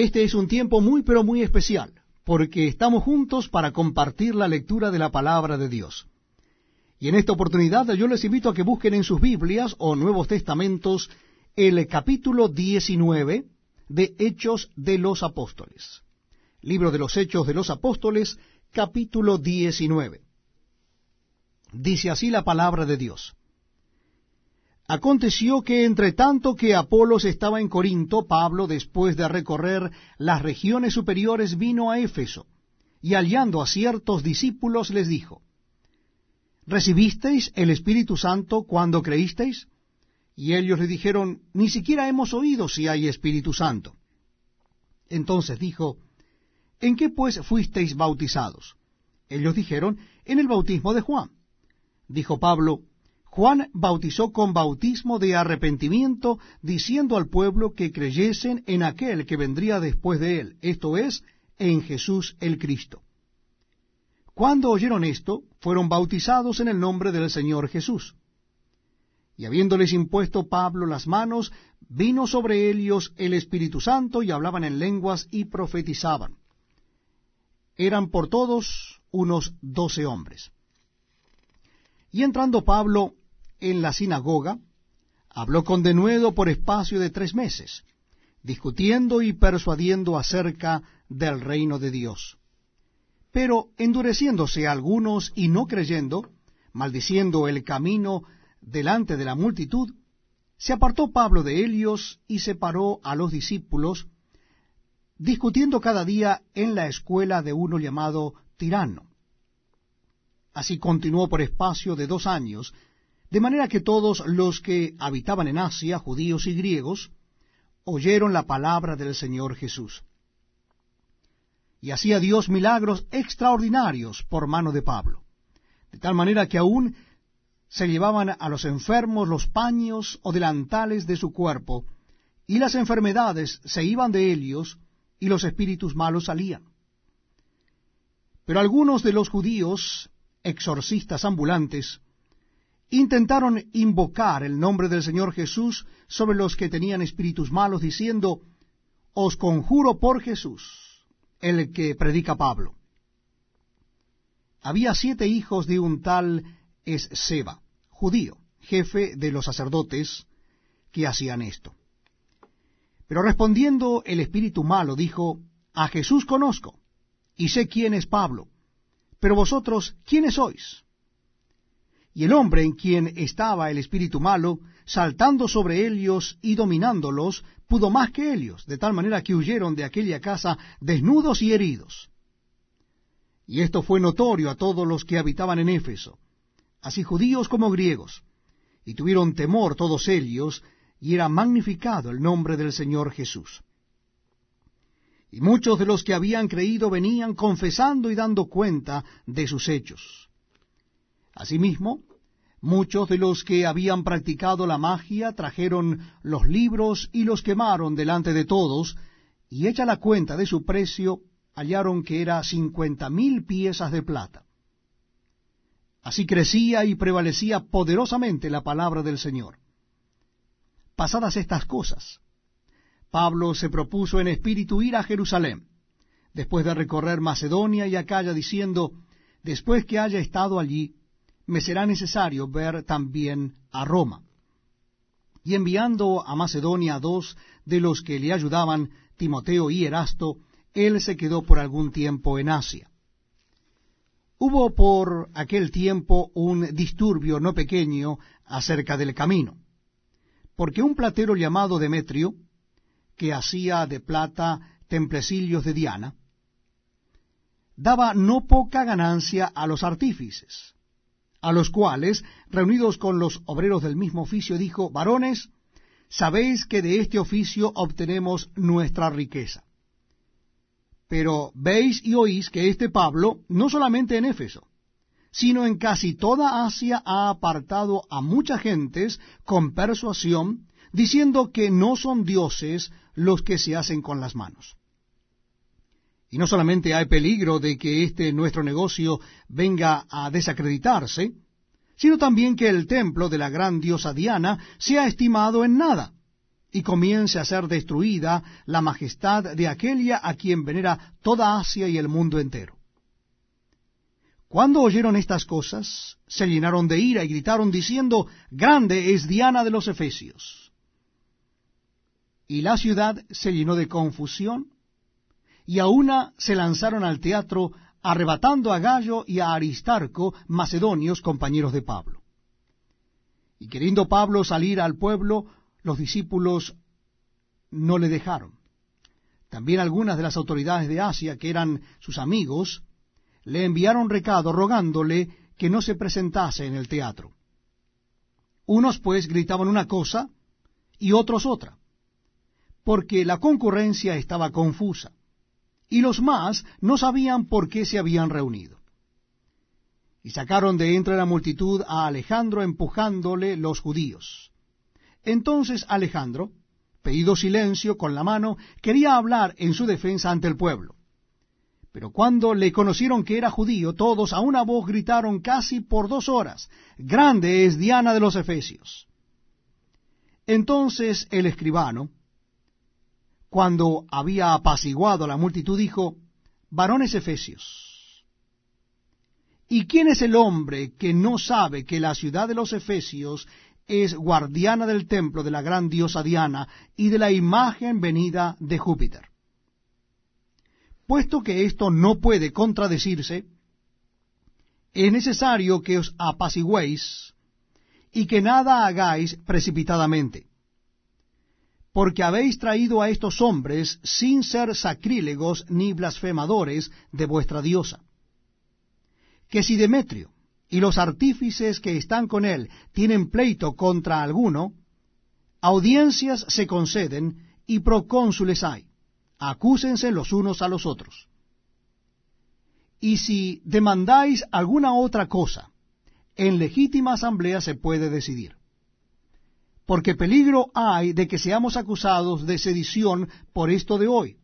Este es un tiempo muy pero muy especial, porque estamos juntos para compartir la lectura de la palabra de Dios. Y en esta oportunidad yo les invito a que busquen en sus Biblias o Nuevos Testamentos el capítulo 19 de Hechos de los Apóstoles. Libro de los Hechos de los Apóstoles, capítulo 19. Dice así la palabra de Dios. Aconteció que entre tanto que Apolos estaba en Corinto, Pablo, después de recorrer las regiones superiores, vino a Éfeso, y hallando a ciertos discípulos les dijo, ¿Recibisteis el Espíritu Santo cuando creísteis? Y ellos le dijeron, Ni siquiera hemos oído si hay Espíritu Santo. Entonces dijo, ¿En qué pues fuisteis bautizados? Ellos dijeron, En el bautismo de Juan. Dijo Pablo, Juan bautizó con bautismo de arrepentimiento, diciendo al pueblo que creyesen en aquel que vendría después de él, esto es, en Jesús el Cristo. Cuando oyeron esto, fueron bautizados en el nombre del Señor Jesús. Y habiéndoles impuesto Pablo las manos, vino sobre ellos el Espíritu Santo y hablaban en lenguas y profetizaban. Eran por todos unos doce hombres. Y entrando Pablo en la sinagoga, habló con denuedo por espacio de tres meses, discutiendo y persuadiendo acerca del reino de Dios. Pero endureciéndose algunos y no creyendo, maldiciendo el camino delante de la multitud, se apartó Pablo de ellos y separó a los discípulos, discutiendo cada día en la escuela de uno llamado Tirano. Así continuó por espacio de dos años, de manera que todos los que habitaban en Asia, judíos y griegos, oyeron la palabra del Señor Jesús. Y hacía Dios milagros extraordinarios por mano de Pablo, de tal manera que aún se llevaban a los enfermos los paños o delantales de su cuerpo, y las enfermedades se iban de ellos, y los espíritus malos salían. Pero algunos de los judíos, exorcistas ambulantes, intentaron invocar el nombre del Señor Jesús sobre los que tenían espíritus malos, diciendo, Os conjuro por Jesús, el que predica Pablo. Había siete hijos de un tal Seba, judío, jefe de los sacerdotes, que hacían esto. Pero respondiendo el espíritu malo, dijo, A Jesús conozco, y sé quién es Pablo, pero vosotros, ¿quiénes sois? Y el hombre en quien estaba el espíritu malo, saltando sobre ellos y dominándolos, pudo más que ellos, de tal manera que huyeron de aquella casa desnudos y heridos. Y esto fue notorio a todos los que habitaban en Éfeso, así judíos como griegos, y tuvieron temor todos ellos, y era magnificado el nombre del Señor Jesús. Y muchos de los que habían creído venían confesando y dando cuenta de sus hechos. Asimismo, muchos de los que habían practicado la magia trajeron los libros y los quemaron delante de todos, y hecha la cuenta de su precio, hallaron que era cincuenta mil piezas de plata. Así crecía y prevalecía poderosamente la palabra del Señor. Pasadas estas cosas, Pablo se propuso en espíritu ir a Jerusalén, después de recorrer Macedonia y Acaya, diciendo, después que haya estado allí, me será necesario ver también a Roma. Y enviando a Macedonia dos de los que le ayudaban, Timoteo y Erasto, él se quedó por algún tiempo en Asia. Hubo por aquel tiempo un disturbio no pequeño acerca del camino, porque un platero llamado Demetrio, que hacía de plata templecillos de Diana, daba no poca ganancia a los artífices a los cuales, reunidos con los obreros del mismo oficio, dijo, varones, sabéis que de este oficio obtenemos nuestra riqueza. Pero veis y oís que este Pablo, no solamente en Éfeso, sino en casi toda Asia ha apartado a muchas gentes con persuasión, diciendo que no son dioses los que se hacen con las manos. Y no solamente hay peligro de que este nuestro negocio venga a desacreditarse, sino también que el templo de la gran diosa Diana sea estimado en nada, y comience a ser destruida la majestad de aquella a quien venera toda Asia y el mundo entero. Cuando oyeron estas cosas, se llenaron de ira y gritaron diciendo, Grande es Diana de los Efesios. Y la ciudad se llenó de confusión, y a una se lanzaron al teatro, arrebatando a Gallo y a Aristarco, macedonios compañeros de Pablo. Y queriendo Pablo salir al pueblo, los discípulos no le dejaron. También algunas de las autoridades de Asia, que eran sus amigos, le enviaron recado rogándole que no se presentase en el teatro. Unos pues gritaban una cosa y otros otra, porque la concurrencia estaba confusa, y los más no sabían por qué se habían reunido. Y sacaron de entre la multitud a Alejandro empujándole los judíos. Entonces Alejandro, pedido silencio con la mano, quería hablar en su defensa ante el pueblo. Pero cuando le conocieron que era judío, todos a una voz gritaron casi por dos horas, Grande es Diana de los Efesios. Entonces el escribano, cuando había apaciguado a la multitud, dijo, Varones Efesios, ¿y quién es el hombre que no sabe que la ciudad de los Efesios es guardiana del templo de la gran diosa Diana y de la imagen venida de Júpiter? Puesto que esto no puede contradecirse, es necesario que os apacigüéis y que nada hagáis precipitadamente, porque habéis traído a estos hombres sin ser sacrílegos ni blasfemadores de vuestra diosa. Que si Demetrio y los artífices que están con él tienen pleito contra alguno, audiencias se conceden y procónsules hay acúsense los unos a los otros. Y si demandáis alguna otra cosa, en legítima asamblea se puede decidir. Porque peligro hay de que seamos acusados de sedición por esto de hoy,